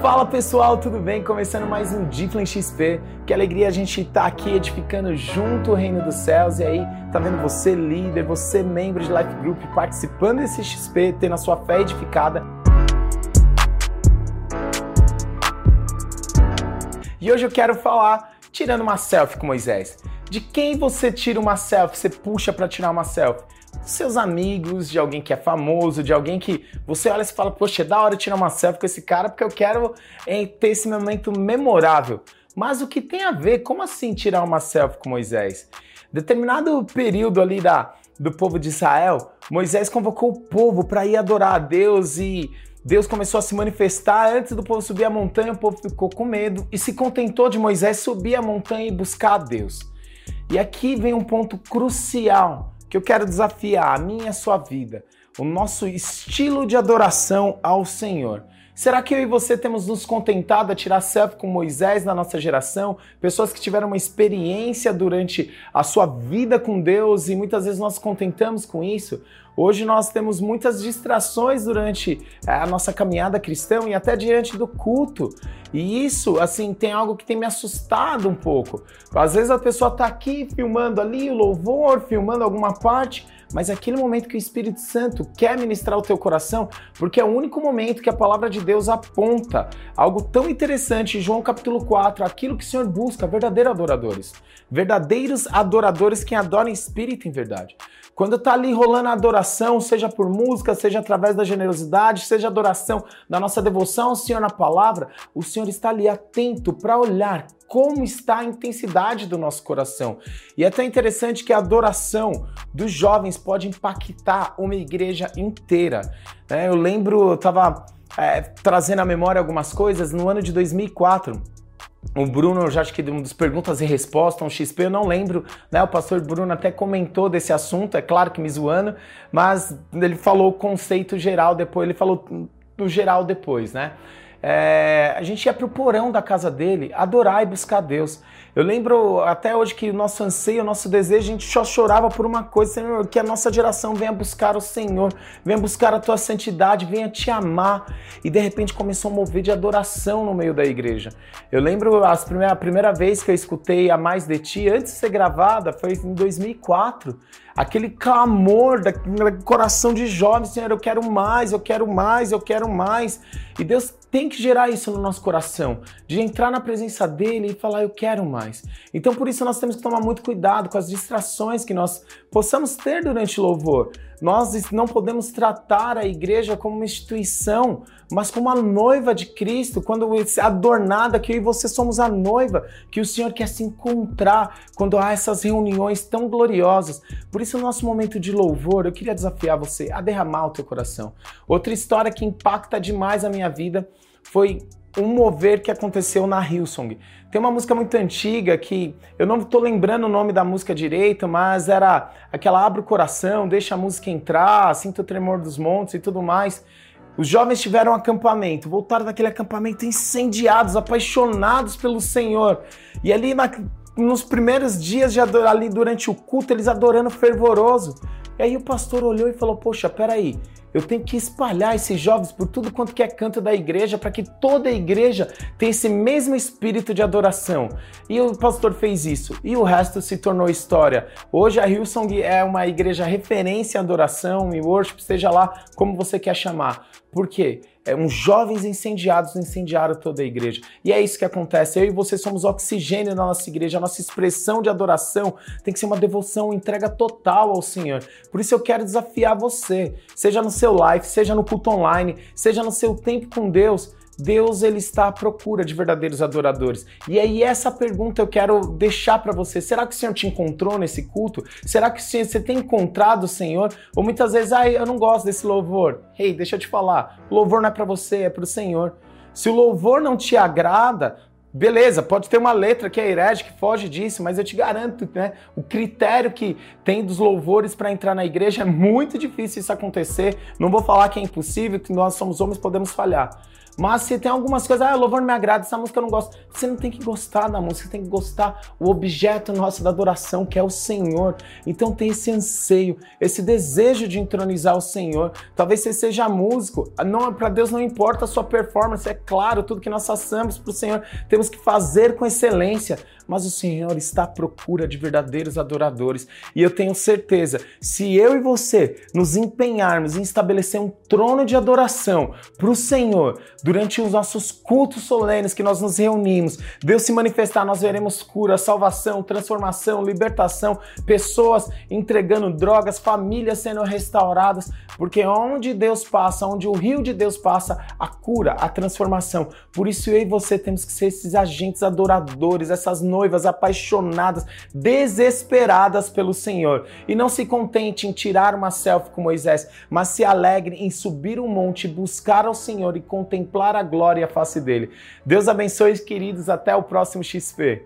Fala pessoal, tudo bem? Começando mais um Diflin XP. Que alegria a gente estar tá aqui edificando junto o reino dos céus. E aí, tá vendo você líder, você membro de Life Group participando desse XP, tendo a sua fé edificada. E hoje eu quero falar tirando uma selfie com Moisés. De quem você tira uma selfie, você puxa para tirar uma selfie? Seus amigos, de alguém que é famoso, de alguém que você olha e fala, poxa, é da hora tirar uma selfie com esse cara porque eu quero é, ter esse momento memorável. Mas o que tem a ver? Como assim tirar uma selfie com Moisés? Determinado período ali da, do povo de Israel, Moisés convocou o povo para ir adorar a Deus e Deus começou a se manifestar. Antes do povo subir a montanha, o povo ficou com medo e se contentou de Moisés subir a montanha e buscar a Deus. E aqui vem um ponto crucial que eu quero desafiar a minha e a sua vida, o nosso estilo de adoração ao Senhor. Será que eu e você temos nos contentado a tirar selfie com Moisés na nossa geração? Pessoas que tiveram uma experiência durante a sua vida com Deus e muitas vezes nós contentamos com isso? Hoje nós temos muitas distrações durante é, a nossa caminhada cristã e até diante do culto. E isso, assim, tem algo que tem me assustado um pouco. Às vezes a pessoa está aqui filmando ali o louvor, filmando alguma parte, mas aquele momento que o Espírito Santo quer ministrar o teu coração, porque é o único momento que a palavra de Deus aponta algo tão interessante, João capítulo 4, aquilo que o Senhor busca, verdadeiros adoradores. Verdadeiros adoradores que adoram em espírito em verdade. Quando está ali rolando a adoração, seja por música, seja através da generosidade, seja adoração da nossa devoção ao Senhor na palavra, o Senhor está ali atento para olhar como está a intensidade do nosso coração. E é até interessante que a adoração dos jovens pode impactar uma igreja inteira. É, eu lembro, eu estava é, trazendo à memória algumas coisas no ano de 2004. O Bruno, já acho que um dos perguntas e respostas, um XP, eu não lembro, né? O pastor Bruno até comentou desse assunto, é claro que me zoando, mas ele falou o conceito geral depois, ele falou no geral depois, né? É, a gente ia pro porão da casa dele adorar e buscar Deus. Eu lembro até hoje que o nosso anseio, o nosso desejo, a gente só chorava por uma coisa, Senhor, que a nossa geração venha buscar o Senhor, venha buscar a tua santidade, venha te amar. E de repente começou a mover de adoração no meio da igreja. Eu lembro as primeira, a primeira vez que eu escutei A Mais de Ti, antes de ser gravada, foi em 2004 aquele clamor do coração de jovem, Senhor, eu quero mais, eu quero mais, eu quero mais. E Deus tem que gerar isso no nosso coração, de entrar na presença dele e falar eu quero mais. Então por isso nós temos que tomar muito cuidado com as distrações que nós possamos ter durante o louvor. Nós não podemos tratar a igreja como uma instituição, mas como a noiva de Cristo, quando adornada, que eu e você somos a noiva, que o Senhor quer se encontrar quando há essas reuniões tão gloriosas. Por isso, no nosso momento de louvor, eu queria desafiar você a derramar o teu coração. Outra história que impacta demais a minha vida foi um mover que aconteceu na Hillsong. Tem uma música muito antiga que eu não estou lembrando o nome da música direito, mas era aquela Abre o Coração, Deixa a Música Entrar, Sinta o Tremor dos Montes e tudo mais. Os jovens tiveram um acampamento, voltaram daquele acampamento incendiados, apaixonados pelo Senhor. E ali na, nos primeiros dias de ali durante o culto, eles adorando fervoroso. E aí o pastor olhou e falou: Poxa, peraí, eu tenho que espalhar esses jovens por tudo quanto que é canto da igreja para que toda a igreja tenha esse mesmo espírito de adoração. E o pastor fez isso e o resto se tornou história. Hoje a Hillsong é uma igreja referência em adoração e worship, seja lá como você quer chamar. Por quê? É, uns jovens incendiados incendiaram toda a igreja. E é isso que acontece. Eu e você somos oxigênio na nossa igreja. A nossa expressão de adoração tem que ser uma devoção, entrega total ao Senhor. Por isso eu quero desafiar você, seja no seu life, seja no culto online, seja no seu tempo com Deus, Deus ele está à procura de verdadeiros adoradores. E aí essa pergunta eu quero deixar para você. Será que o Senhor te encontrou nesse culto? Será que você tem encontrado o Senhor? Ou muitas vezes, ah, eu não gosto desse louvor. Ei, hey, deixa eu te falar. Louvor não é para você, é para o Senhor. Se o louvor não te agrada, Beleza, pode ter uma letra que é herege, que foge disso, mas eu te garanto, né? O critério que tem dos louvores para entrar na igreja é muito difícil isso acontecer. Não vou falar que é impossível, que nós somos homens podemos falhar. Mas se tem algumas coisas, ah, louvor não me agrada, essa música eu não gosto. Você não tem que gostar da música, você tem que gostar o objeto nosso da adoração, que é o Senhor. Então tem esse anseio, esse desejo de entronizar o Senhor. Talvez você seja músico, não para Deus não importa a sua performance, é claro, tudo que nós façamos para o Senhor, temos que fazer com excelência, mas o Senhor está à procura de verdadeiros adoradores. E eu tenho certeza, se eu e você nos empenharmos em estabelecer um trono de adoração para o Senhor durante os nossos cultos solenes que nós nos reunimos, Deus se manifestar, nós veremos cura, salvação, transformação, libertação, pessoas entregando drogas, famílias sendo restauradas, porque onde Deus passa, onde o rio de Deus passa, a cura, a transformação. Por isso eu e você temos que ser esses agentes adoradores, essas noivas apaixonadas, desesperadas pelo Senhor. E não se contente em tirar uma selfie com Moisés, mas se alegre em subir um monte, buscar ao Senhor e contemplar a glória e a face dele. Deus abençoe, queridos. Até o próximo XP.